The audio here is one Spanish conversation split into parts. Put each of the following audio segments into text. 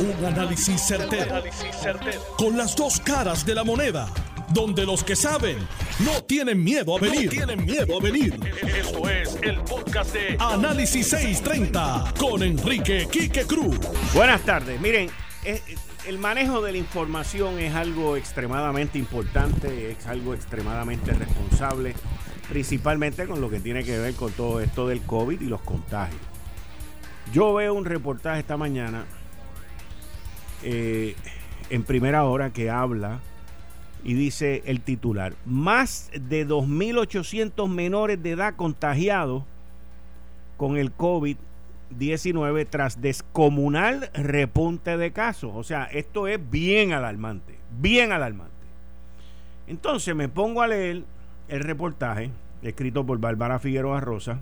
Un análisis certero, Con las dos caras de la moneda. Donde los que saben no tienen miedo a venir. tienen miedo a venir. Esto es el podcast de Análisis 630 con Enrique Quique Cruz. Buenas tardes. Miren, eh, el manejo de la información es algo extremadamente importante, es algo extremadamente responsable, principalmente con lo que tiene que ver con todo esto del COVID y los contagios. Yo veo un reportaje esta mañana eh, en primera hora que habla y dice el titular, más de 2.800 menores de edad contagiados con el COVID-19 tras descomunal repunte de casos. O sea, esto es bien alarmante, bien alarmante. Entonces me pongo a leer el reportaje escrito por Bárbara Figueroa Rosa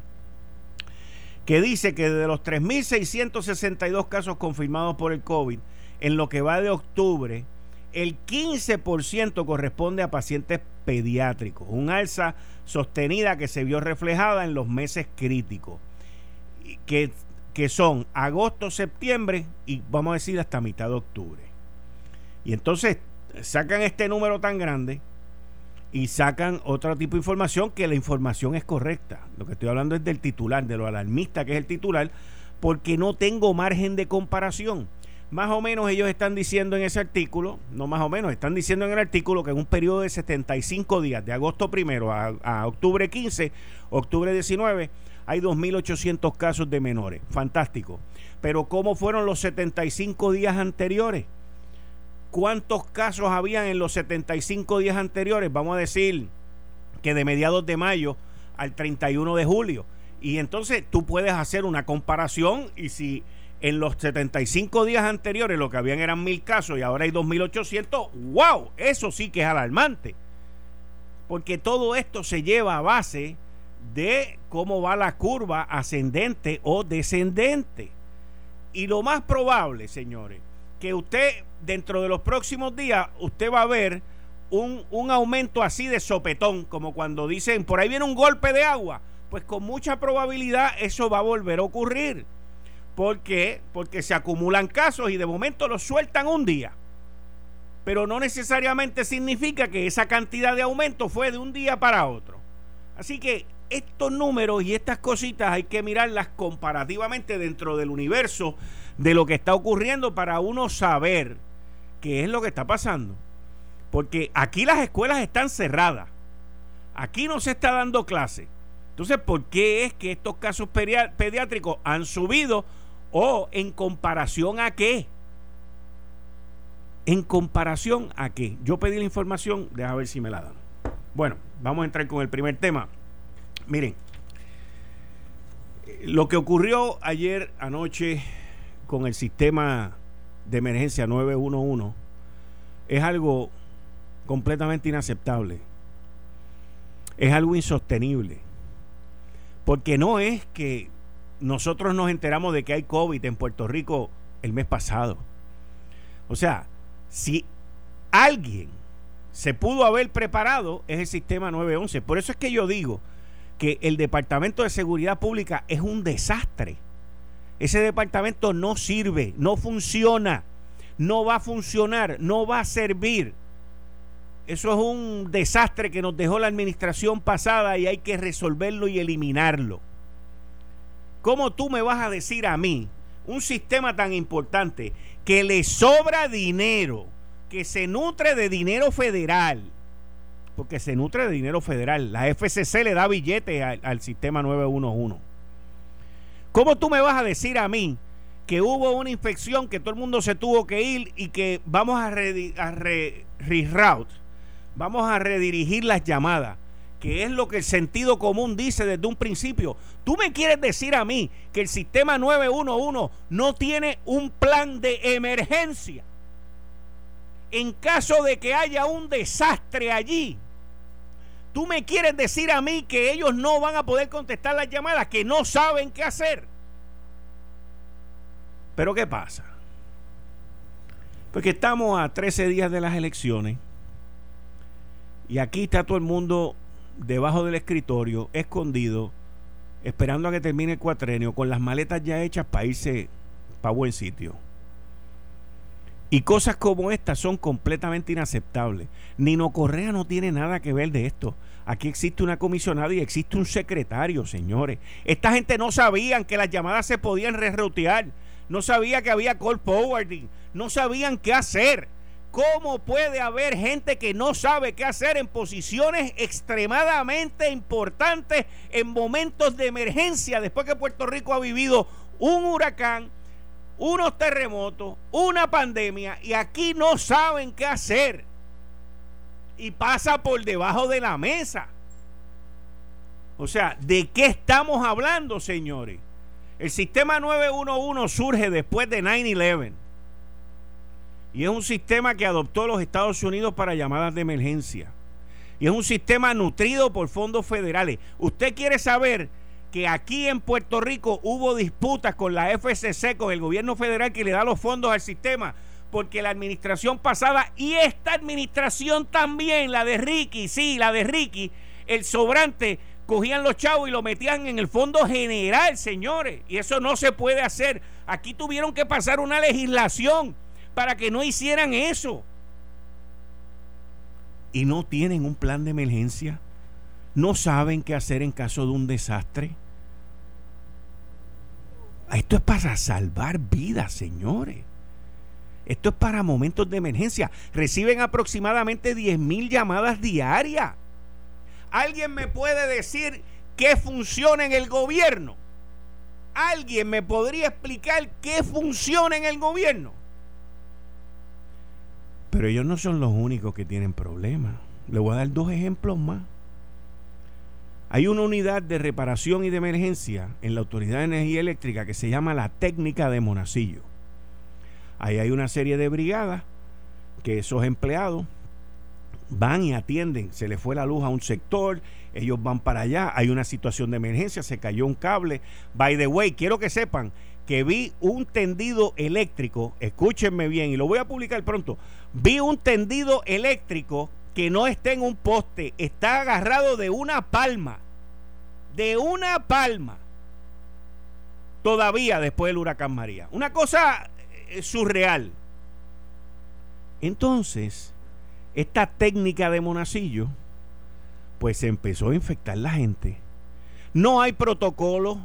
que dice que de los 3.662 casos confirmados por el COVID, en lo que va de octubre, el 15% corresponde a pacientes pediátricos, un alza sostenida que se vio reflejada en los meses críticos, que, que son agosto, septiembre y vamos a decir hasta mitad de octubre. Y entonces sacan este número tan grande y sacan otro tipo de información que la información es correcta. Lo que estoy hablando es del titular, de lo alarmista que es el titular, porque no tengo margen de comparación. Más o menos ellos están diciendo en ese artículo, no más o menos, están diciendo en el artículo que en un periodo de 75 días, de agosto primero a, a octubre 15, octubre 19, hay 2.800 casos de menores. Fantástico. Pero ¿cómo fueron los 75 días anteriores? ¿Cuántos casos habían en los 75 días anteriores? Vamos a decir que de mediados de mayo al 31 de julio. Y entonces tú puedes hacer una comparación y si en los 75 días anteriores lo que habían eran mil casos y ahora hay 2.800, wow, eso sí que es alarmante. Porque todo esto se lleva a base de cómo va la curva ascendente o descendente. Y lo más probable, señores, que usted dentro de los próximos días, usted va a ver un, un, aumento así de sopetón, como cuando dicen, por ahí viene un golpe de agua, pues con mucha probabilidad eso va a volver a ocurrir. ¿Por qué? Porque se acumulan casos y de momento los sueltan un día. Pero no necesariamente significa que esa cantidad de aumento fue de un día para otro. Así que estos números y estas cositas hay que mirarlas comparativamente dentro del universo de lo que está ocurriendo para uno saber qué es lo que está pasando. Porque aquí las escuelas están cerradas. Aquí no se está dando clase. Entonces, ¿por qué es que estos casos pediátricos han subido o en comparación a qué? En comparación a qué. Yo pedí la información, deja ver si me la dan. Bueno, vamos a entrar con el primer tema. Miren, lo que ocurrió ayer anoche con el sistema de emergencia 911 es algo completamente inaceptable. Es algo insostenible. Porque no es que nosotros nos enteramos de que hay COVID en Puerto Rico el mes pasado. O sea, si alguien se pudo haber preparado es el sistema 911. Por eso es que yo digo que el Departamento de Seguridad Pública es un desastre. Ese departamento no sirve, no funciona, no va a funcionar, no va a servir. Eso es un desastre que nos dejó la administración pasada y hay que resolverlo y eliminarlo. ¿Cómo tú me vas a decir a mí, un sistema tan importante, que le sobra dinero, que se nutre de dinero federal? Porque se nutre de dinero federal. La FCC le da billetes al, sistema 911 ¿Cómo tú me vas a decir a mí que hubo una infección, que todo el mundo se tuvo que ir y que vamos a, reroute, vamos a redirigir las llamadas? Que es lo que el sentido común dice desde un principio. Tú me quieres decir a mí que el sistema 911 no tiene un plan de emergencia. En caso de que haya un desastre allí, Tú me quieres decir a mí que ellos no van a poder contestar las llamadas, que no saben qué hacer. Pero ¿qué pasa? Porque estamos a 13 días de las elecciones y aquí está todo el mundo debajo del escritorio, escondido, esperando a que termine el cuatrenio, con las maletas ya hechas para irse para buen sitio. Y cosas como estas son completamente inaceptables. Nino Correa no tiene nada que ver de esto. Aquí existe una comisionada y existe un secretario, señores. Esta gente no sabían que las llamadas se podían reroutear. No sabía que había call forwarding. No sabían qué hacer. ¿Cómo puede haber gente que no sabe qué hacer en posiciones extremadamente importantes en momentos de emergencia después que Puerto Rico ha vivido un huracán, unos terremotos, una pandemia y aquí no saben qué hacer? Y pasa por debajo de la mesa. O sea, ¿de qué estamos hablando, señores? El sistema 911 surge después de 9-11 y es un sistema que adoptó los Estados Unidos para llamadas de emergencia. Y es un sistema nutrido por fondos federales. Usted quiere saber que aquí en Puerto Rico hubo disputas con la FCC, con el gobierno federal que le da los fondos al sistema, porque la administración pasada y esta administración también, la de Ricky, sí, la de Ricky, el sobrante, cogían los chavos y lo metían en el fondo general, señores. Y eso no se puede hacer. Aquí tuvieron que pasar una legislación para que no hicieran eso. Y no tienen un plan de emergencia. No saben qué hacer en caso de un desastre. Esto es para salvar vidas, señores. Esto es para momentos de emergencia. Reciben aproximadamente 10 mil llamadas diarias. ¿Alguien me puede decir qué funciona en el gobierno? ¿Alguien me podría explicar qué funciona en el gobierno? Pero ellos no son los únicos que tienen problemas. Le voy a dar dos ejemplos más. Hay una unidad de reparación y de emergencia en la Autoridad de Energía Eléctrica que se llama la técnica de Monacillo. Ahí hay una serie de brigadas que esos empleados van y atienden. Se le fue la luz a un sector, ellos van para allá, hay una situación de emergencia, se cayó un cable. By the way, quiero que sepan que vi un tendido eléctrico, escúchenme bien, y lo voy a publicar pronto, vi un tendido eléctrico que no está en un poste, está agarrado de una palma, de una palma, todavía después del huracán María. Una cosa eh, surreal. Entonces, esta técnica de monacillo, pues empezó a infectar la gente. No hay protocolo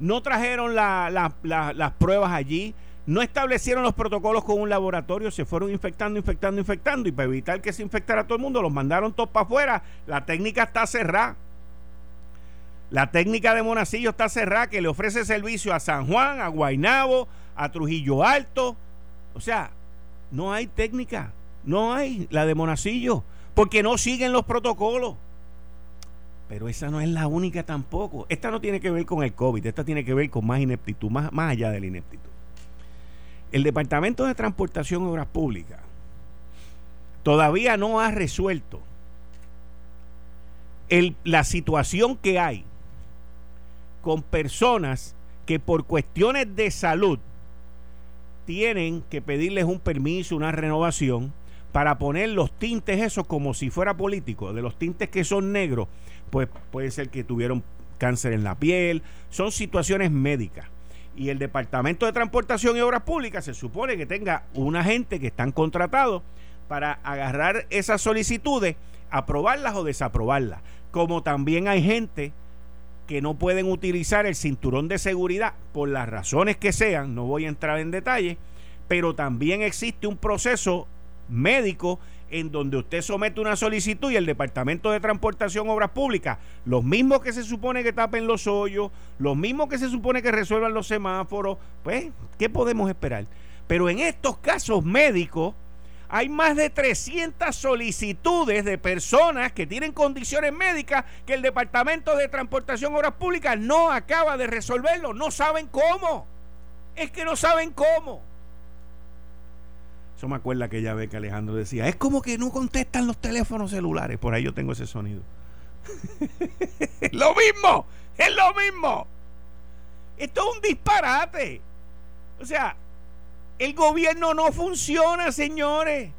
no trajeron las pruebas allí, no establecieron los protocolos con un laboratorio, se fueron infectando, infectando, infectando y para evitar que se infectara todo el mundo los mandaron todos para afuera. La técnica está cerrada. La técnica de Monacillo está cerrada que le ofrece servicio a San Juan, a Guainabo, a Trujillo Alto. O sea, no hay técnica, no hay la de Monacillo, porque no siguen los protocolos. Pero esa no es la única tampoco. Esta no tiene que ver con el COVID, esta tiene que ver con más ineptitud, más, más allá de la ineptitud. El Departamento de Transportación y Obras Públicas todavía no ha resuelto la situación que hay con personas que por cuestiones de salud tienen que pedirles un permiso, una renovación, para poner los tintes esos como si fuera político, de los tintes que son negros, pues puede ser que tuvieron cáncer en la piel, son situaciones médicas. Y el Departamento de Transportación y Obras Públicas se supone que tenga una gente que están contratados para agarrar esas solicitudes, aprobarlas o desaprobarlas. Como también hay gente que no pueden utilizar el cinturón de seguridad por las razones que sean, no voy a entrar en detalle, pero también existe un proceso médico en donde usted somete una solicitud y el Departamento de Transportación Obras Públicas, los mismos que se supone que tapen los hoyos, los mismos que se supone que resuelvan los semáforos, pues, ¿qué podemos esperar? Pero en estos casos médicos hay más de 300 solicitudes de personas que tienen condiciones médicas que el Departamento de Transportación Obras Públicas no acaba de resolverlo, no saben cómo. Es que no saben cómo. Eso me acuerda aquella vez que Alejandro decía, es como que no contestan los teléfonos celulares. Por ahí yo tengo ese sonido. lo mismo, es lo mismo. Esto es un disparate. O sea, el gobierno no funciona, señores.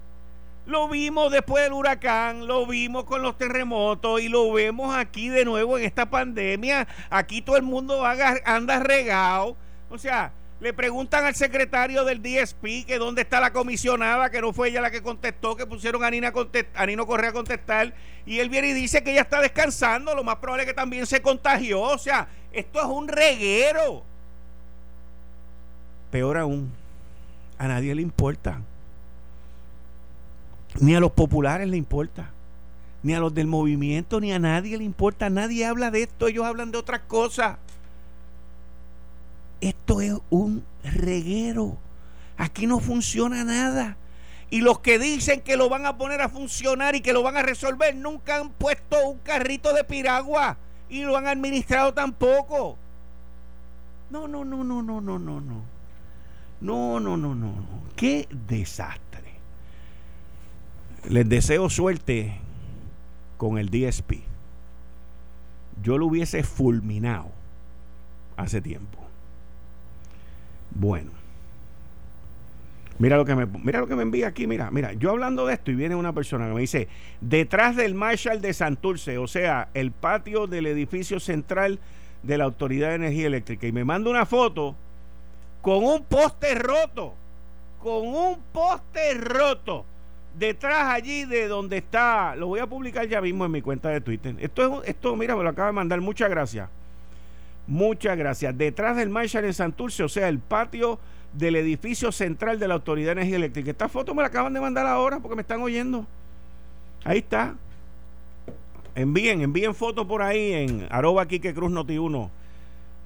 Lo vimos después del huracán, lo vimos con los terremotos y lo vemos aquí de nuevo en esta pandemia. Aquí todo el mundo anda regado. O sea, Le preguntan al secretario del DSP que dónde está la comisionada, que no fue ella la que contestó, que pusieron a, Nina a Nino Correa a contestar. Y él viene y dice que ella está descansando. Lo más probable es que también se contagió. O sea, esto es un reguero. Peor aún, a nadie le importa. Ni a los populares le importa. Ni a los del movimiento, ni a nadie le importa. Nadie habla de esto. Ellos hablan de otras cosas. Esto es un reguero. Aquí no funciona nada. Y los que dicen que lo van a poner a funcionar y que lo van a resolver, nunca han puesto un carrito de piragua y lo han administrado tampoco. No, no, no, no, no, no, no, no. No, no, no, no. Qué desastre. Les deseo suerte con el DSP. Yo lo hubiese fulminado hace tiempo. Bueno. Mira lo que me mira lo que me envía aquí, mira, mira, yo hablando de esto y viene una persona que me dice, detrás del Marshall de Santurce, o sea, el patio del edificio central de la Autoridad de Energía Eléctrica y me manda una foto con un poste roto, con un poste roto detrás allí de donde está, lo voy a publicar ya mismo en mi cuenta de Twitter. Esto es esto, mira, me lo acaba de mandar, muchas gracias. Muchas gracias. Detrás del Marshall en Santurce, o sea, el patio del edificio central de la Autoridad de Energía Eléctrica. Esta foto me la acaban de mandar ahora porque me están oyendo. Ahí está. Envíen, envíen fotos por ahí en arroba Quique Cruz Noti 1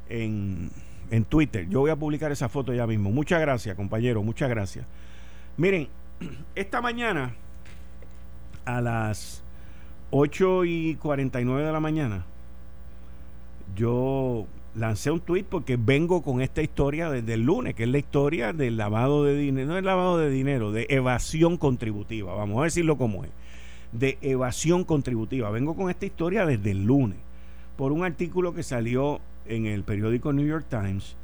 en, en Twitter. Yo voy a publicar esa foto ya mismo. Muchas gracias, compañero. Muchas gracias. Miren, esta mañana a las 8 y 49 de la mañana yo lancé un tweet porque vengo con esta historia desde el lunes, que es la historia del lavado de dinero, no es lavado de dinero, de evasión contributiva, vamos a decirlo como es, de evasión contributiva. Vengo con esta historia desde el lunes, por un artículo que salió en el periódico New York Times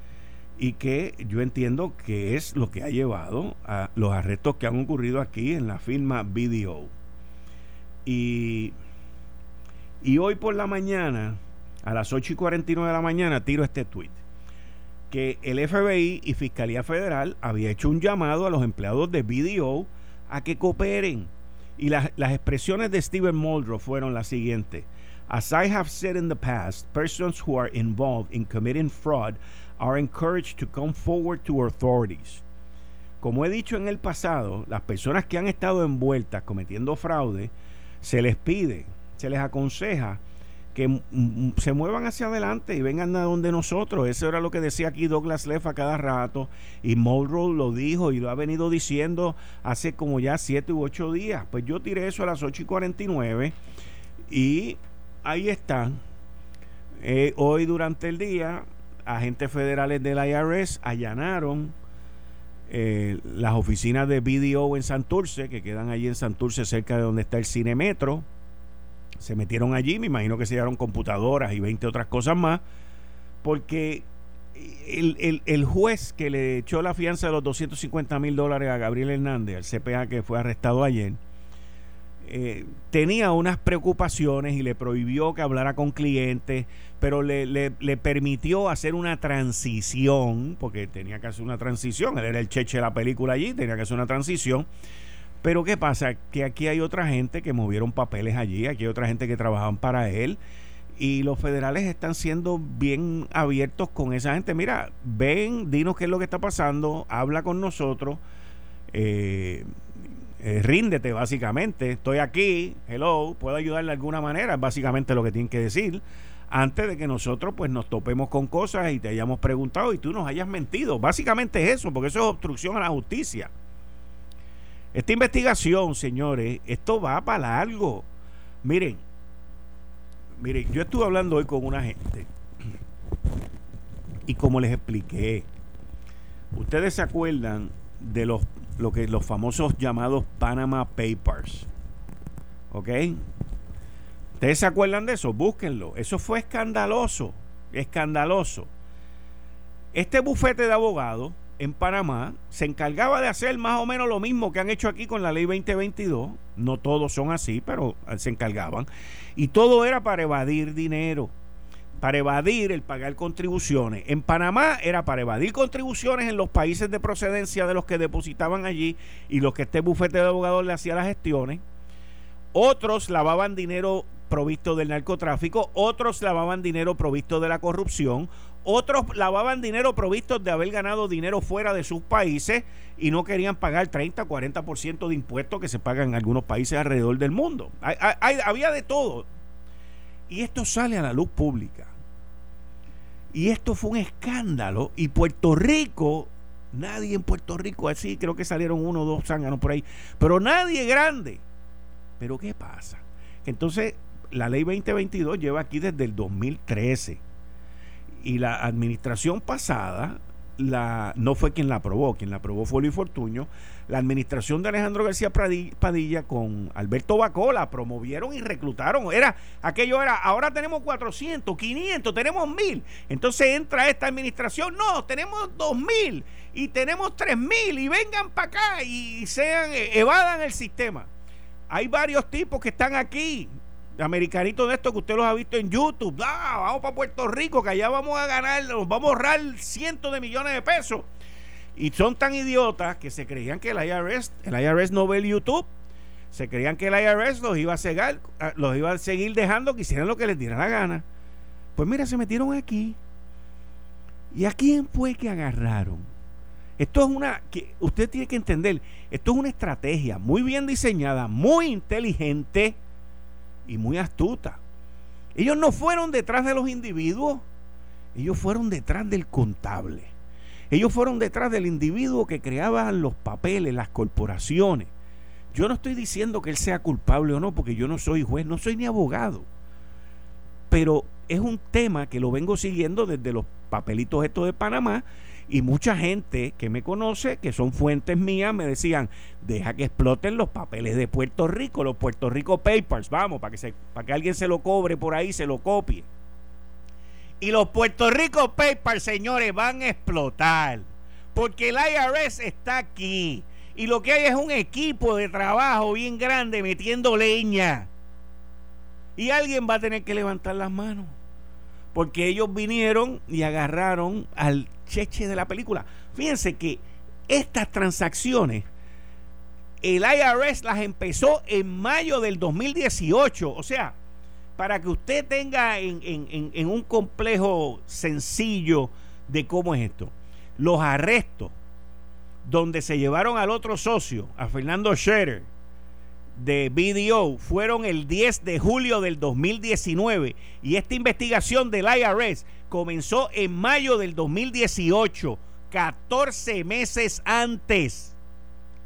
y que yo entiendo que es lo que ha llevado a los arrestos que han ocurrido aquí en la firma BDO. Y, y hoy por la mañana a las 8 y 49 de la mañana tiro este tweet que el FBI y Fiscalía Federal había hecho un llamado a los empleados de BDO a que cooperen. Y las, las expresiones de Steven Muldrow fueron las siguientes. As I have said in the past, persons who are involved in committing fraud are encouraged to come forward to authorities. Como he dicho en el pasado, las personas que han estado envueltas cometiendo fraude, se les pide, se les aconseja que se muevan hacia adelante y vengan a donde nosotros. Eso era lo que decía aquí Douglas Leff a cada rato y Mulrow lo dijo y lo ha venido diciendo hace como ya siete u ocho días. Pues yo tiré eso a las 8 y 49 y ahí están. Eh, hoy durante el día, agentes federales del IRS allanaron eh, las oficinas de BDO en Santurce, que quedan allí en Santurce cerca de donde está el Cine Metro se metieron allí, me imagino que se llevaron computadoras y 20 otras cosas más, porque el, juez que le echó la fianza de los 250 mil dólares a Gabriel Hernández, al CPA que fue arrestado ayer, eh, tenía unas preocupaciones y le prohibió que hablara con clientes, pero le, le, permitió hacer una transición, porque tenía que hacer una transición, él era el cheche de la película allí, tenía que hacer una transición pero ¿qué pasa? Que aquí hay otra gente que movieron papeles allí, aquí hay otra gente que trabajan para él y los federales están siendo bien abiertos con esa gente. Mira, ven, dinos qué es lo que está pasando, habla con nosotros, eh, eh, ríndete básicamente, estoy aquí, hello, puedo ayudarle de alguna manera, es básicamente lo que tienen que decir antes de que nosotros pues nos topemos con cosas y te hayamos preguntado y tú nos hayas mentido. Básicamente es eso, porque eso es obstrucción a la justicia. Esta investigación, señores, esto va para algo. Miren, miren, yo estuve hablando hoy con una gente y como les expliqué, ustedes se acuerdan de los lo que los famosos llamados Panama Papers. ¿Ok? ¿Ustedes se acuerdan de eso? Búsquenlo. Eso fue escandaloso. Escandaloso. Este bufete de abogados en Panamá se encargaba de hacer más o menos lo mismo que han hecho aquí con la ley 2022. No todos son así, pero se encargaban. Y todo era para evadir dinero. para evadir el pagar contribuciones. En Panamá era para evadir contribuciones en los países de procedencia de los que depositaban allí y los que este bufete de abogados le hacía las gestiones. Otros lavaban dinero provisto del narcotráfico, otros lavaban dinero provisto de la corrupción, otros lavaban dinero provisto de haber ganado dinero fuera de sus países y no querían pagar 30, 40% de impuestos que se pagan en algunos países alrededor del mundo. había de todo. Y esto sale a la luz pública. Y esto fue un escándalo. Y Puerto Rico, nadie en Puerto Rico así, creo que salieron uno o dos zánganos por ahí, pero nadie grande. Pero ¿qué pasa? Entonces, la ley 2022 lleva aquí desde el 2013. Y la administración pasada la, no fue quien la aprobó, quien la aprobó fue Luis Fortuño. La administración de Alejandro García Padilla con Alberto Bacó la promovieron y reclutaron. Era, aquello era, ahora tenemos 400, 500, tenemos 1000. Entonces entra esta administración, no, tenemos 2000 y tenemos 3000 y vengan para acá y sean, evadan el sistema. Hay varios tipos que están aquí, americanitos de esto que usted los ha visto en YouTube. Ah, vamos para Puerto Rico, que allá vamos a ganar, vamos a ahorrar cientos de millones de pesos. Y son tan idiotas que se creían que el IRS, el IRS no ve el YouTube. Se creían que el IRS los iba a cegar, ah, los iba a seguir dejando que hicieran lo que les diera la gana. Pues mira, se metieron aquí. ¿Y a quién fue que agarraron? Esto es una que usted tiene que entender, esto es una estrategia muy bien diseñada, muy inteligente y muy astuta. Ellos no fueron detrás de los individuos, ellos fueron detrás del contable. Ellos fueron detrás del individuo que creaba los papeles, las corporaciones. Yo no estoy diciendo que él sea culpable o no, porque yo no soy juez, no soy ni abogado. Pero es un tema que lo vengo siguiendo desde los papelitos estos de Panamá y mucha gente que me conoce, que son fuentes mías, me decían, deja que exploten los papeles de Puerto Rico, los Puerto Rico Papers, vamos, para que, se, para que alguien se lo cobre por ahí, se lo copie. Y los Puerto Rico Papers, señores, van a explotar. Porque el IRS está aquí. Y lo que hay es un equipo de trabajo bien grande metiendo leña. Y alguien va a tener que levantar las manos. Porque ellos vinieron y agarraron al cheche de la película. Fíjense que estas transacciones, el IRS las empezó en mayo del 2018. O sea, para que usted tenga en, un complejo sencillo de cómo es esto. Los arrestos donde se llevaron al otro socio, a Fernando Scherer, de BDO fueron el 10 de julio del 2019 y esta investigación del IRS comenzó en mayo del 2018, 14 meses antes.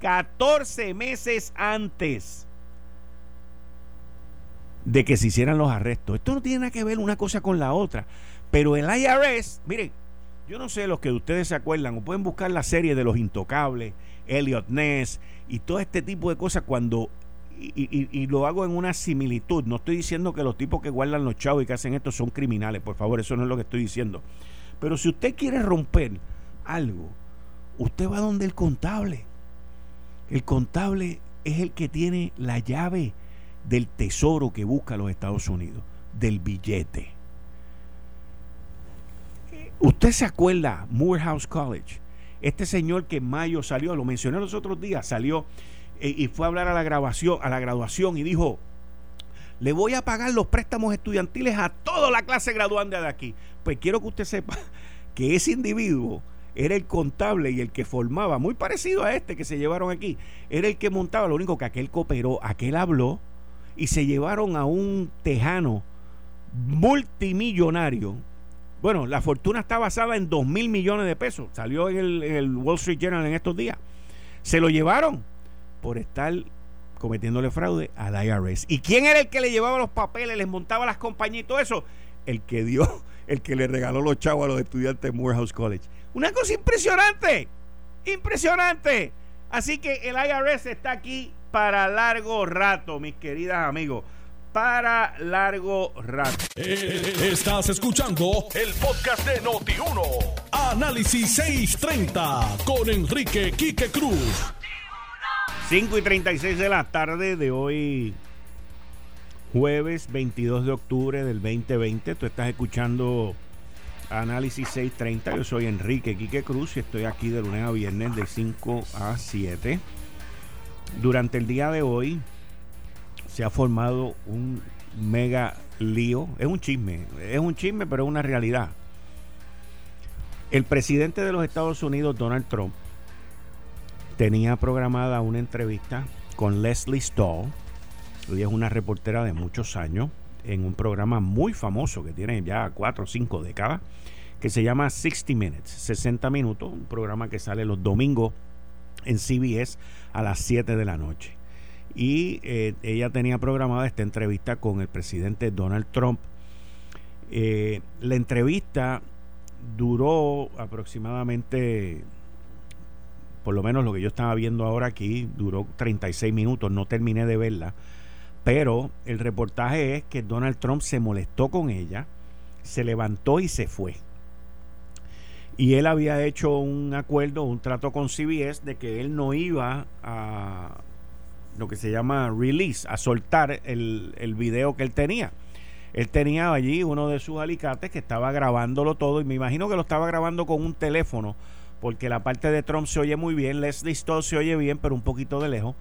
14 meses antes de que se hicieran los arrestos. Esto no tiene nada que ver una cosa con la otra. Pero el IRS, miren, yo no sé los que ustedes se acuerdan o pueden buscar la serie de los intocables, Elliot Ness y todo este tipo de cosas cuando y, lo hago en una similitud. No estoy diciendo que los tipos que guardan los chavos y que hacen esto son criminales, por favor, eso no es lo que estoy diciendo. Pero si usted quiere romper algo, usted va donde el contable. El contable es el que tiene la llave del tesoro que busca los Estados Unidos, del billete. Usted se acuerda, Morehouse College, este señor que en mayo salió, lo mencioné los otros días, salió y fue a hablar a la grabación, a la graduación y dijo, le voy a pagar los préstamos estudiantiles a toda la clase graduanda de aquí. Pues quiero que usted sepa que ese individuo era el contable y el que formaba, muy parecido a este que se llevaron aquí, era el que montaba, lo único que aquel cooperó, aquel habló y se llevaron a un tejano multimillonario. Bueno, la fortuna está basada en 2 mil millones de pesos. Salió en el Wall Street Journal en estos días. Se lo llevaron por estar cometiéndole fraude al IRS. ¿Y quién era el que le llevaba los papeles, les montaba las compañías y todo eso? El que dio, el que le regaló los chavos a los estudiantes de Morehouse College. Una cosa impresionante, impresionante. Así que el IRS está aquí para largo rato, mis queridas amigos. Para largo rato. Eh, estás escuchando el podcast de Noti1. Análisis 630 con Enrique Quique Cruz. 5 y 36 de la tarde de hoy, jueves 22 de octubre del 2020. Tú estás escuchando Análisis 630. Yo soy Enrique Quique Cruz y estoy aquí de lunes a viernes de 5 a 7. Durante el día de hoy se ha formado un mega lío. Es un chisme, es un chisme, pero es una realidad. El presidente de los Estados Unidos, Donald Trump, tenía programada una entrevista con Leslie Stahl. Ella es una reportera de muchos años en un programa muy famoso que tiene ya cuatro o cinco décadas, que se llama 60 Minutes, 60 minutos, un programa que sale los domingos en CBS a las 7 de la noche. Y eh, ella tenía programada esta entrevista con el presidente Donald Trump. Eh, la entrevista duró aproximadamente, por lo menos lo que yo estaba viendo ahora aquí, duró 36 minutos, no terminé de verla pero el reportaje es que Donald Trump se molestó con ella, se levantó y se fue. Y él había hecho un acuerdo, un trato con CBS de que él no iba a lo que se llama release, a soltar el, video que él tenía. Él tenía allí uno de sus alicates que estaba grabándolo todo y me imagino que lo estaba grabando con un teléfono porque la parte de Trump se oye muy bien, Leslie Stoll se oye bien, pero un poquito de lejos.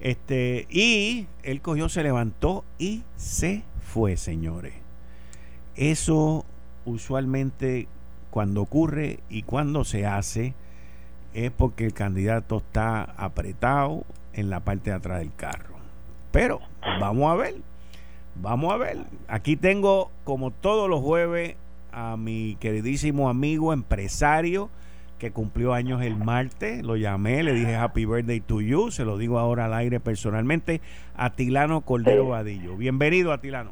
Este, y él cogió, se levantó y se fue, señores. Eso usualmente cuando ocurre y cuando se hace es porque el candidato está apretado en la parte de atrás del carro. Pero vamos a ver, vamos a ver. Aquí tengo, como todos los jueves, a mi queridísimo amigo empresario que cumplió años el martes. Lo llamé, le dije Happy Birthday to you. Se lo digo ahora al aire personalmente. Atilano Cordero Vadillo. Bienvenido, Atilano.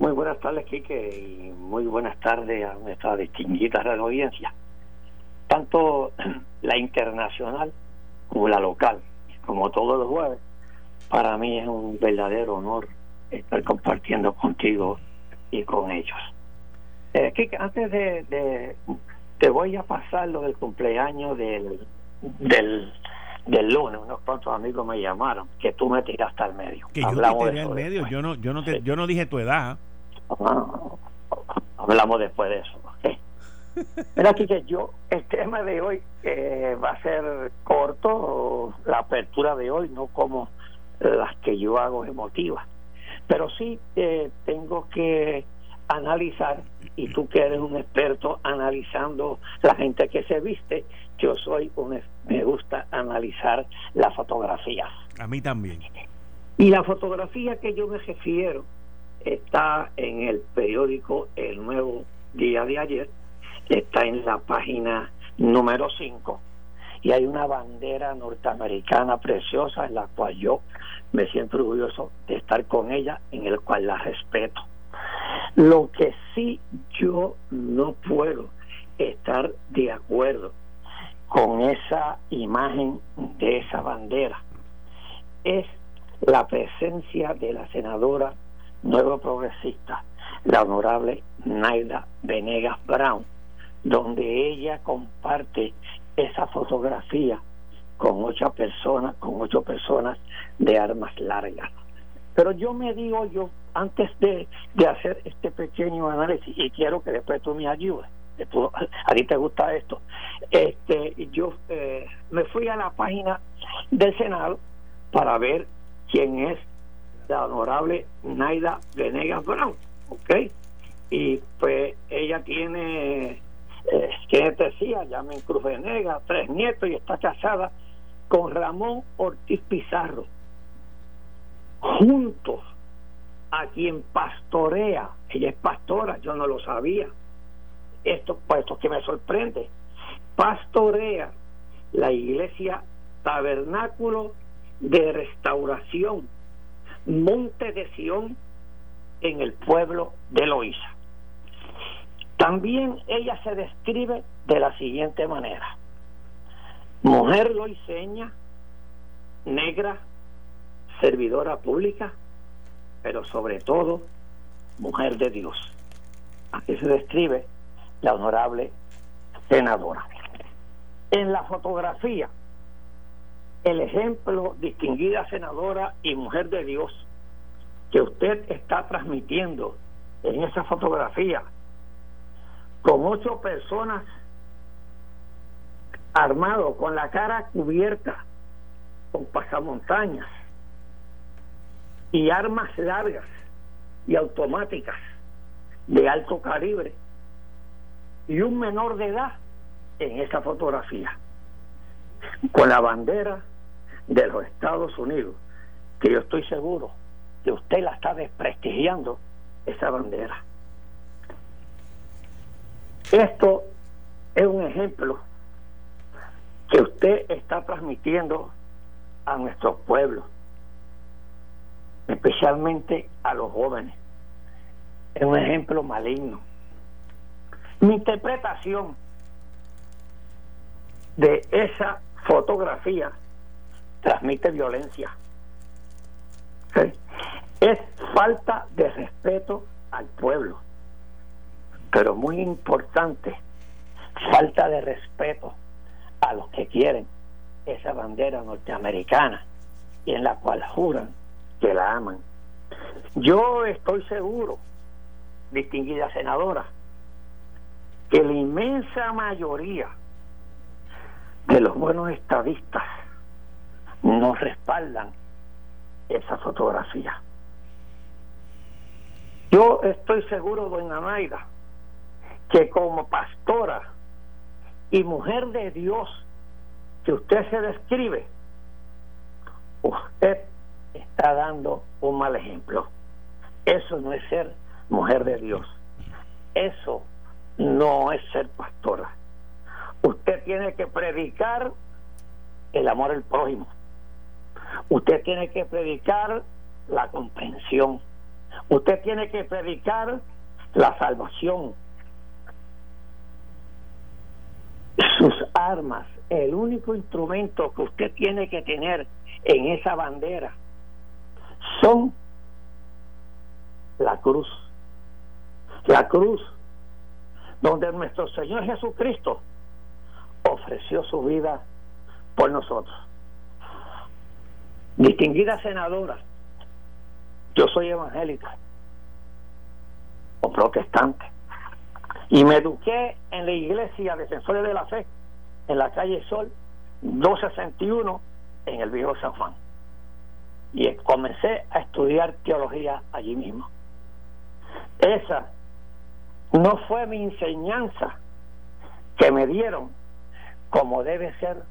Muy buenas tardes, Quique, y muy buenas tardes a nuestra distinguida radio audiencia. Tanto la internacional como la local, como todos los jueves, para mí es un verdadero honor estar compartiendo contigo y con ellos. Eh, antes de te voy a pasar lo del cumpleaños del, del, del lunes. Unos cuantos amigos me llamaron que tú me tiraste al medio. Que hablamos yo te al medio, yo no, yo, no te, yo no dije tu edad. hablamos después de eso. Mira que yo, el tema de hoy eh, va a ser corto, la apertura de hoy, no como las que yo hago emotivas. Pero sí eh, tengo que analizar, y tú que eres un experto analizando la gente que se viste, yo soy un, me gusta analizar las fotografías. A mí también. Y la fotografía que yo me refiero está en el periódico El Nuevo Día de ayer, está en la página número 5 y hay una bandera norteamericana preciosa en la cual yo me siento orgulloso de estar con ella, en el cual la respeto. Lo que sí yo no puedo estar de acuerdo con esa imagen de esa bandera es la presencia de la senadora nueva progresista, la honorable Naida Venegas Brown, donde ella comparte esa fotografía con ocho personas, con ocho personas de armas largas. Pero yo me digo yo, antes de, hacer este pequeño análisis, y quiero que después tú me ayudes, a ti te gusta esto, este, yo eh, me fui a la página del Senado para ver quién es la honorable Naida Venegas Brown, ¿ok? Y pues ella tiene, eh, ¿quién decía? Llamen Cruz Venegas, tres nietos y está casada con Ramón Ortiz Pizarro juntos a quien pastorea, ella es pastora, yo no lo sabía, esto, pues que me sorprende, pastorea la iglesia tabernáculo de restauración, monte de Sión en el pueblo de Loíza. También ella se describe de la siguiente manera, mujer loiseña, negra, servidora pública, pero sobre todo mujer de Dios. Aquí se describe la honorable senadora. En la fotografía, el ejemplo distinguida senadora y mujer de Dios, que usted está transmitiendo en esa fotografía con ocho personas armados con la cara cubierta con pasamontañas y armas largas y automáticas de alto calibre y un menor de edad en esa fotografía con la bandera de los Estados Unidos que yo estoy seguro que usted la está desprestigiando esa bandera. Esto es un ejemplo que usted está transmitiendo a nuestro pueblo, especialmente a los jóvenes. Es un ejemplo maligno. Mi interpretación de esa fotografía transmite violencia. Es falta de respeto al pueblo, pero muy importante, falta de respeto a los que quieren esa bandera norteamericana y en la cual juran que la aman. Yo estoy seguro, distinguida senadora, que la inmensa mayoría de los buenos estadistas no respaldan esa fotografía. Yo estoy seguro, doña Naida, que como pastora y mujer de Dios que usted se describe, usted está dando un mal ejemplo. Eso no es ser mujer de Dios. Eso no es ser pastora. Usted tiene que predicar el amor al prójimo. Usted tiene que predicar la comprensión. Usted tiene que predicar la salvación. sus armas, el único instrumento que usted tiene que tener en esa bandera son la cruz. La cruz donde nuestro Señor Jesucristo ofreció su vida por nosotros. Distinguida senadora, yo soy evangélica o protestante y me eduqué en la iglesia Defensores de la Fe, en la calle Sol 261, en el viejo San Juan. Y comencé a estudiar teología allí mismo. Esa no fue mi enseñanza que me dieron como debe ser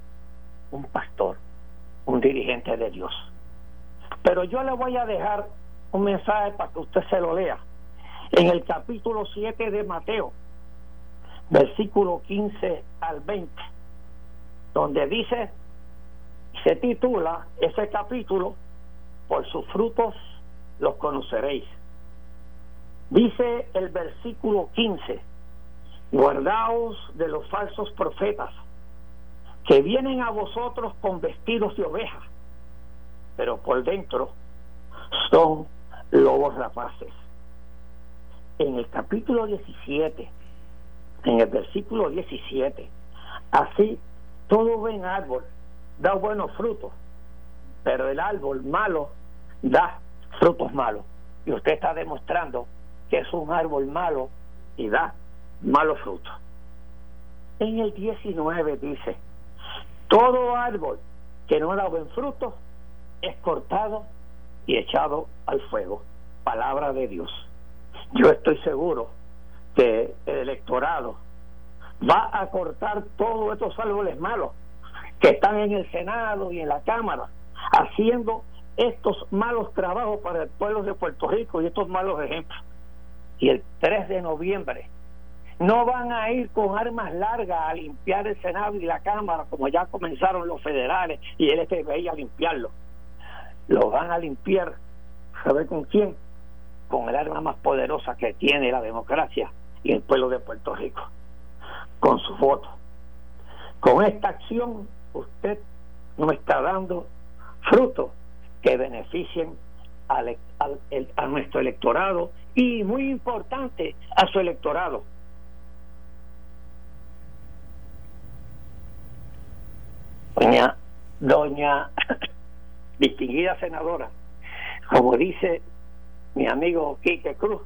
un pastor, un dirigente de Dios. Pero yo le voy a dejar un mensaje para que usted se lo lea. En el capítulo 7 de Mateo, versículo 15 al 20, donde dice, se titula ese capítulo, por sus frutos los conoceréis. Dice el versículo 15, guardaos de los falsos profetas, que vienen a vosotros con vestidos de oveja, pero por dentro son lobos rapaces. En el capítulo 17, en el versículo 17. Así, todo buen árbol da buenos frutos, pero el árbol malo da frutos malos. Y usted está demostrando que es un árbol malo y da malos frutos. En el 19 dice, todo árbol que no da buen fruto es cortado y echado al fuego. Palabra de Dios. Yo estoy seguro que el electorado va a cortar todos estos árboles malos que están en el Senado y en la Cámara haciendo estos malos trabajos para el pueblo de Puerto Rico y estos malos ejemplos. Y el 3 de noviembre no van a ir con armas largas a limpiar el Senado y la Cámara como ya comenzaron los federales y el FBI a limpiarlo. Lo van a limpiar, ¿sabe con quién? Con el arma más poderosa que tiene la democracia, y el pueblo de Puerto Rico con su voto. Con esta acción usted no está dando frutos que beneficien al, a nuestro electorado y muy importante a su electorado. Doña, doña distinguida senadora, como dice mi amigo Quique Cruz,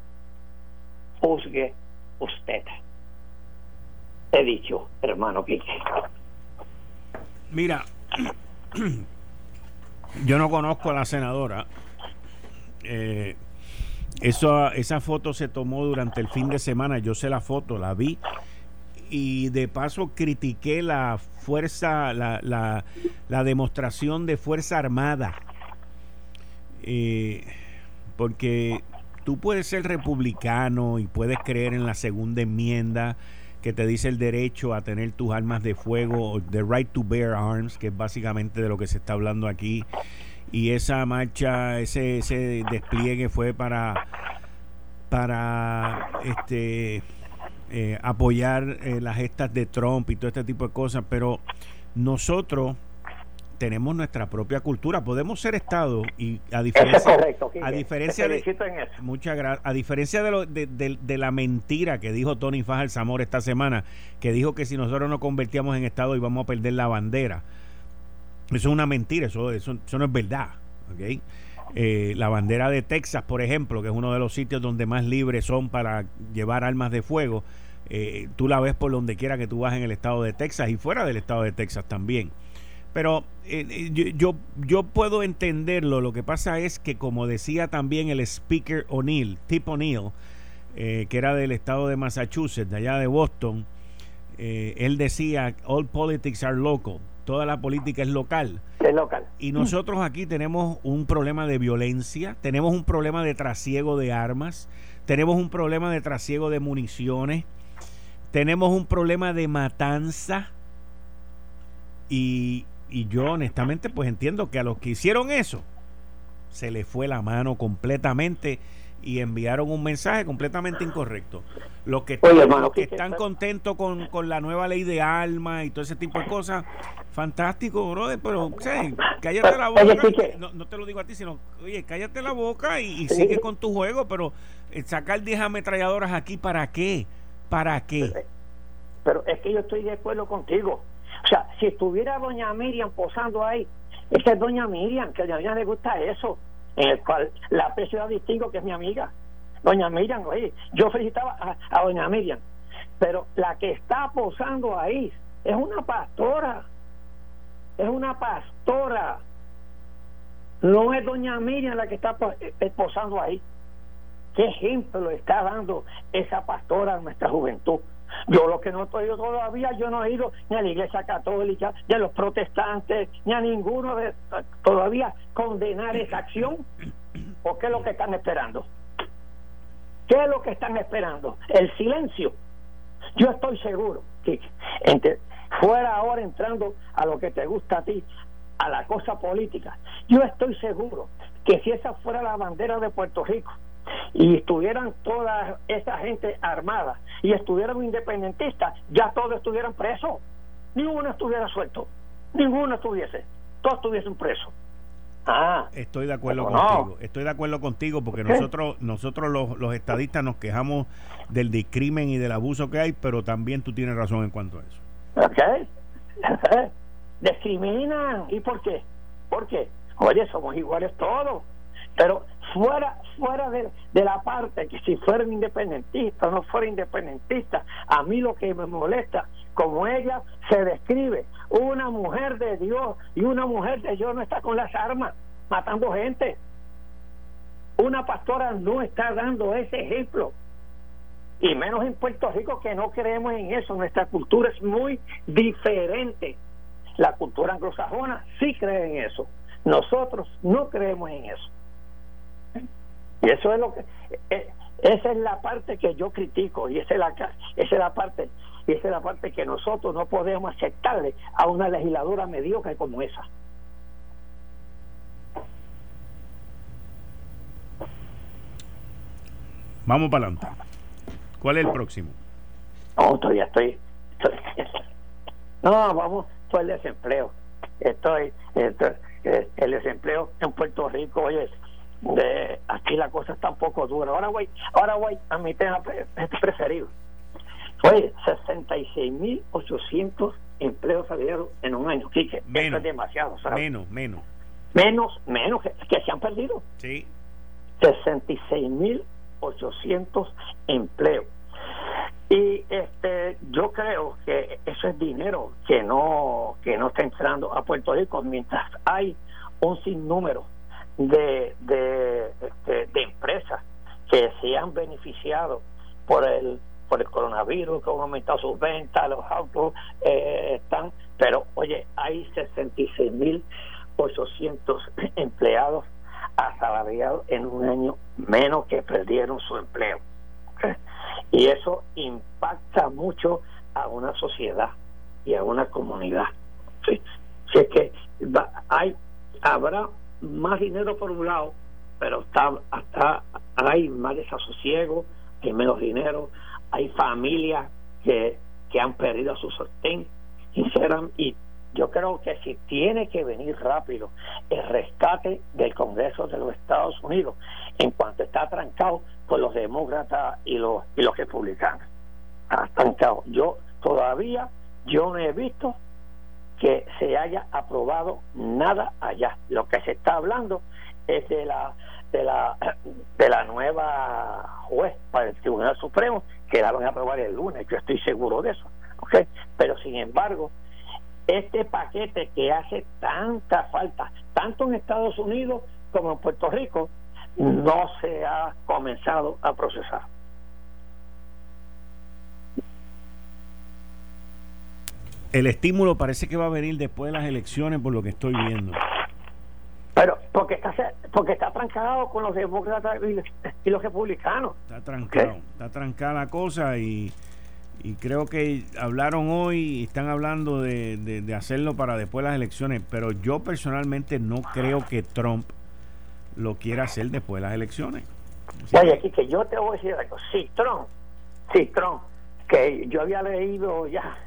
juzgue usted. He dicho, hermano Quique. Mira, yo no conozco a la senadora. Eh, eso, esa foto se tomó durante el fin de semana. Yo sé la foto, la vi. Y de paso critiqué la fuerza, la, la, la demostración de fuerza armada. Eh, porque tú puedes ser republicano y puedes creer en la segunda enmienda que te dice el derecho a tener tus armas de fuego, the right to bear arms, que es básicamente de lo que se está hablando aquí. Y esa marcha, ese, ese despliegue fue para, para este, eh, apoyar eh, las gestas de Trump y todo este tipo de cosas, pero nosotros tenemos nuestra propia cultura. Podemos ser Estado y a diferencia, a diferencia de muchas a diferencia de, lo, de, la mentira que dijo Tony Fajar Zamora esta semana, que dijo que si nosotros nos convertíamos en Estado íbamos a perder la bandera. Eso es una mentira, eso, eso, no es verdad. Eh, la bandera de Texas, por ejemplo, que es uno de los sitios donde más libres son para llevar armas de fuego, eh, tú la ves por donde quiera que tú vas en el estado de Texas y fuera del estado de Texas también. Pero eh, eh, yo, yo, puedo entenderlo. Lo que pasa es que, como decía también el speaker O'Neill, Tip O'Neill, eh, que era del estado de Massachusetts, de allá de Boston, él decía: All politics are local. Toda la política es local. Es local. Y nosotros aquí tenemos un problema de violencia, tenemos un problema de trasiego de armas, tenemos un problema de trasiego de municiones, tenemos un problema de matanza. Y, y yo honestamente pues entiendo que a los que hicieron eso se les fue la mano completamente y enviaron un mensaje completamente incorrecto. Los que están, que están contentos con, con, la nueva ley de alma y todo ese tipo de cosas, fantástico, brother, pero cállate la boca. No, te lo digo a ti, sino, oye, cállate la boca y, sigue con tu juego, pero eh, sacar 10 ametralladoras aquí, ¿para qué? ¿Para qué? pero es que yo estoy de acuerdo contigo. O sea, si estuviera doña Miriam posando ahí, esa es doña Miriam, que a doña le gusta eso, en el cual la aprecio distingo que es mi amiga. Doña Miriam, oye, yo felicitaba a, doña Miriam, pero la que está posando ahí es una pastora, es una pastora, no es doña Miriam la que está eh, posando ahí. ¿Qué ejemplo está dando esa pastora a nuestra juventud? Yo lo que no ido todavía, yo no he ido ni a la iglesia católica, ni a los protestantes, ni a ninguno de todavía condenar esa acción. ¿O qué es lo que están esperando? ¿Qué es lo que están esperando? El silencio. Yo estoy seguro que fuera ahora entrando a lo que te gusta a ti, a la cosa política, yo estoy seguro que si esa fuera la bandera de Puerto Rico, y estuvieran toda esa gente armada y estuvieran independentistas, ya todos estuvieran presos. Ninguno estuviera suelto, ninguno estuviese, todos estuviesen presos. Ah, estoy de acuerdo contigo. Estoy de acuerdo contigo porque nosotros nosotros los, los estadistas nos quejamos del discrimen y del abuso que hay, pero también tú tienes razón en cuanto a eso. Ok. Discriminan. ¿Y por qué? ¿Por qué? Oye, somos iguales todos. Pero fuera fuera de, la parte que si fueran independentistas o no fuera independentistas, a mí lo que me molesta, como ella se describe, una mujer de Dios y una mujer de Dios no está con las armas matando gente. Una pastora no está dando ese ejemplo. Y menos en Puerto Rico que no creemos en eso. Nuestra cultura es muy diferente. La cultura anglosajona sí cree en eso. Nosotros no creemos en eso. Y eso es lo que eh, esa es la parte que yo critico y esa es la esa es la parte y esa es la parte que nosotros no podemos aceptarle a una legisladora mediocre como esa. Vamos para adelante. ¿Cuál es el próximo? No, todavía estoy, No, vamos, fue el desempleo. Estoy, estoy, eh, el desempleo en Puerto Rico, oye, de aquí la cosa está un poco dura. Ahora voy, ahora voy a mi tema preferido. Fue 66.800 empleos salieron en un año. Quique, menos, es demasiado, Menos, menos. Menos, menos que, se han perdido. Sí. 66.800 empleos. Y este, yo creo que eso es dinero que no que no está entrando a Puerto Rico mientras hay un sinnúmero de, de, este, de empresas que se han beneficiado por el por el coronavirus, que han aumentado sus ventas, los autos eh, están, pero oye, hay 66.800 empleados asalariados en un año menos que perdieron su empleo. Y eso impacta mucho a una sociedad y a una comunidad. ¿sí? Si es que hay habrá más dinero por un lado, pero está, hasta hay más desasosiego, hay menos dinero, hay familias que, que han perdido su sostén y yo creo que si tiene que venir rápido el rescate del Congreso de los Estados Unidos en cuanto está trancado por los demócratas y los y los republicanos. Está trancado yo todavía yo no he visto que se haya aprobado nada allá lo que se está hablando es de la de la de la nueva juez para el Tribunal Supremo que la van a aprobar el lunes, yo estoy seguro de eso. ¿okay? Pero sin embargo, este paquete que hace tanta falta, tanto en Estados Unidos como en Puerto Rico, no se ha comenzado a procesar. El estímulo parece que va a venir después de las elecciones, por lo que estoy viendo. Pero porque está porque está trancado con los demócratas y los republicanos. Está trancado, está trancada la cosa y, y, creo que hablaron hoy y están hablando de, de, hacerlo para después de las elecciones, pero yo personalmente no creo que Trump lo quiera hacer después de las elecciones. Oye, aquí que yo te voy a decir algo. Si Trump, si Trump, que yo había leído ya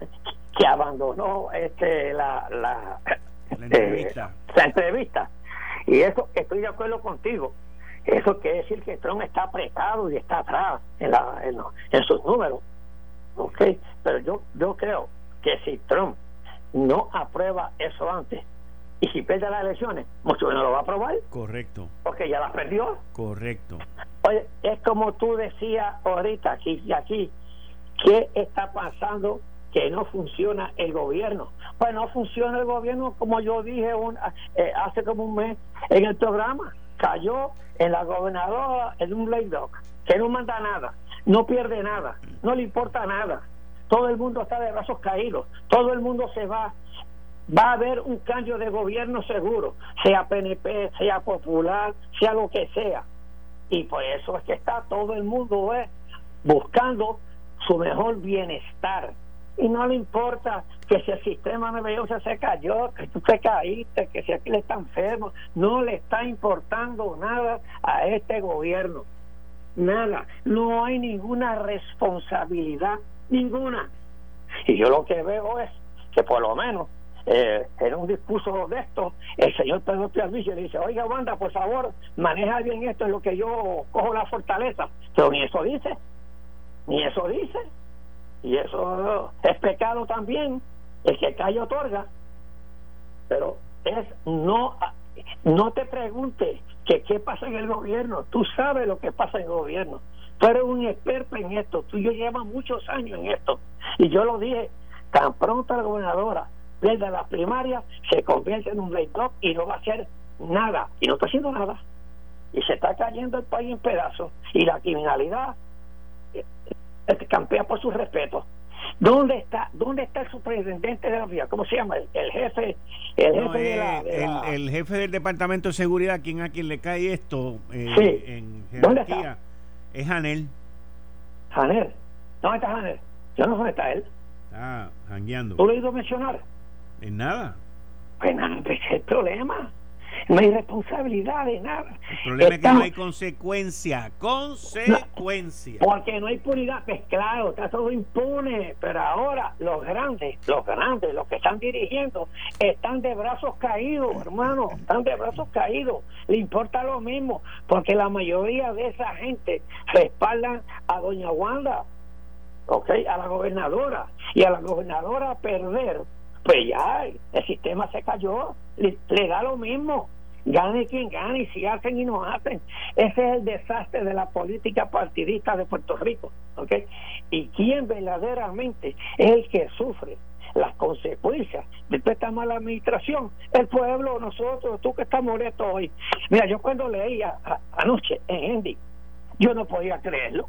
que abandonó este la, la, entrevista. la entrevista y eso, estoy de acuerdo contigo. Eso quiere decir que Trump está apretado y está atrás en, la, en, sus números. ¿Ok? Pero yo, yo creo que si Trump no aprueba eso antes y si pierde las elecciones, mucho menos lo va a aprobar. Correcto. Porque ya las perdió. Correcto. Oye, es como tú decías ahorita aquí y aquí, ¿qué está pasando que no funciona el gobierno. Pues no funciona el gobierno como yo dije eh, hace como un mes en el programa. Cayó en la gobernadora en un lay dog, que no manda nada, no pierde nada, no le importa nada. Todo el mundo está de brazos caídos, todo el mundo se va. Va a haber un cambio de gobierno seguro, sea PNP, sea popular, sea lo que sea. Y por eso es que está todo el mundo eh, buscando su mejor bienestar y no le importa que si el sistema nervioso se cayó, que tú te caíste, que si aquí le está enfermo, no le está importando nada a este gobierno, nada, no hay ninguna responsabilidad, ninguna. Y yo lo que veo es que por lo menos eh, en un discurso de esto, el señor Pedro Pierluisi le dice, oiga, banda, por favor, maneja bien esto, es lo que yo cojo la fortaleza. Pero ni eso dice, ni eso dice y eso es pecado también el que cae otorga. Pero es no no te preguntes que qué pasa en el gobierno. Tú sabes lo que pasa en el gobierno. Tú eres un experto en esto. Tú yo llevas muchos años en esto. Y yo lo dije tan pronto la gobernadora desde la primaria se convierte en un late y no va a hacer nada. Y no está haciendo nada. Y se está cayendo el país en pedazos. Y la criminalidad este, campea por su respeto. ¿Dónde está, dónde está el superintendente de la vía? ¿Cómo se llama? El, jefe, el jefe de, la, el, jefe del departamento de seguridad, quien a quien le cae esto eh, en jerarquía, es Janel. Janel, ¿dónde está Janel? Yo no sé dónde está él. Está jangueando. ¿Tú lo has ido a mencionar? En nada. Pues nada, pues es el problema no hay responsabilidad de nada. El problema es que no hay consecuencia, consecuencia. porque no hay puridad, pues claro, está todo impune, pero ahora los grandes, los grandes, los que están dirigiendo, están de brazos caídos, hermano, están de brazos caídos. Le importa lo mismo, porque la mayoría de esa gente respaldan a doña Wanda, ¿ok? A la gobernadora, y a la gobernadora perder pues ya el sistema se cayó, le, da lo mismo. Gane quien gane, y si hacen y no hacen. Ese es el desastre de la política partidista de Puerto Rico. ¿ok? Y quién verdaderamente es el que sufre las consecuencias de esta mala administración, el pueblo, nosotros, tú que estás molesto hoy. Mira, yo cuando leía anoche en Endy, yo no podía creerlo.